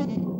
Mm-hmm.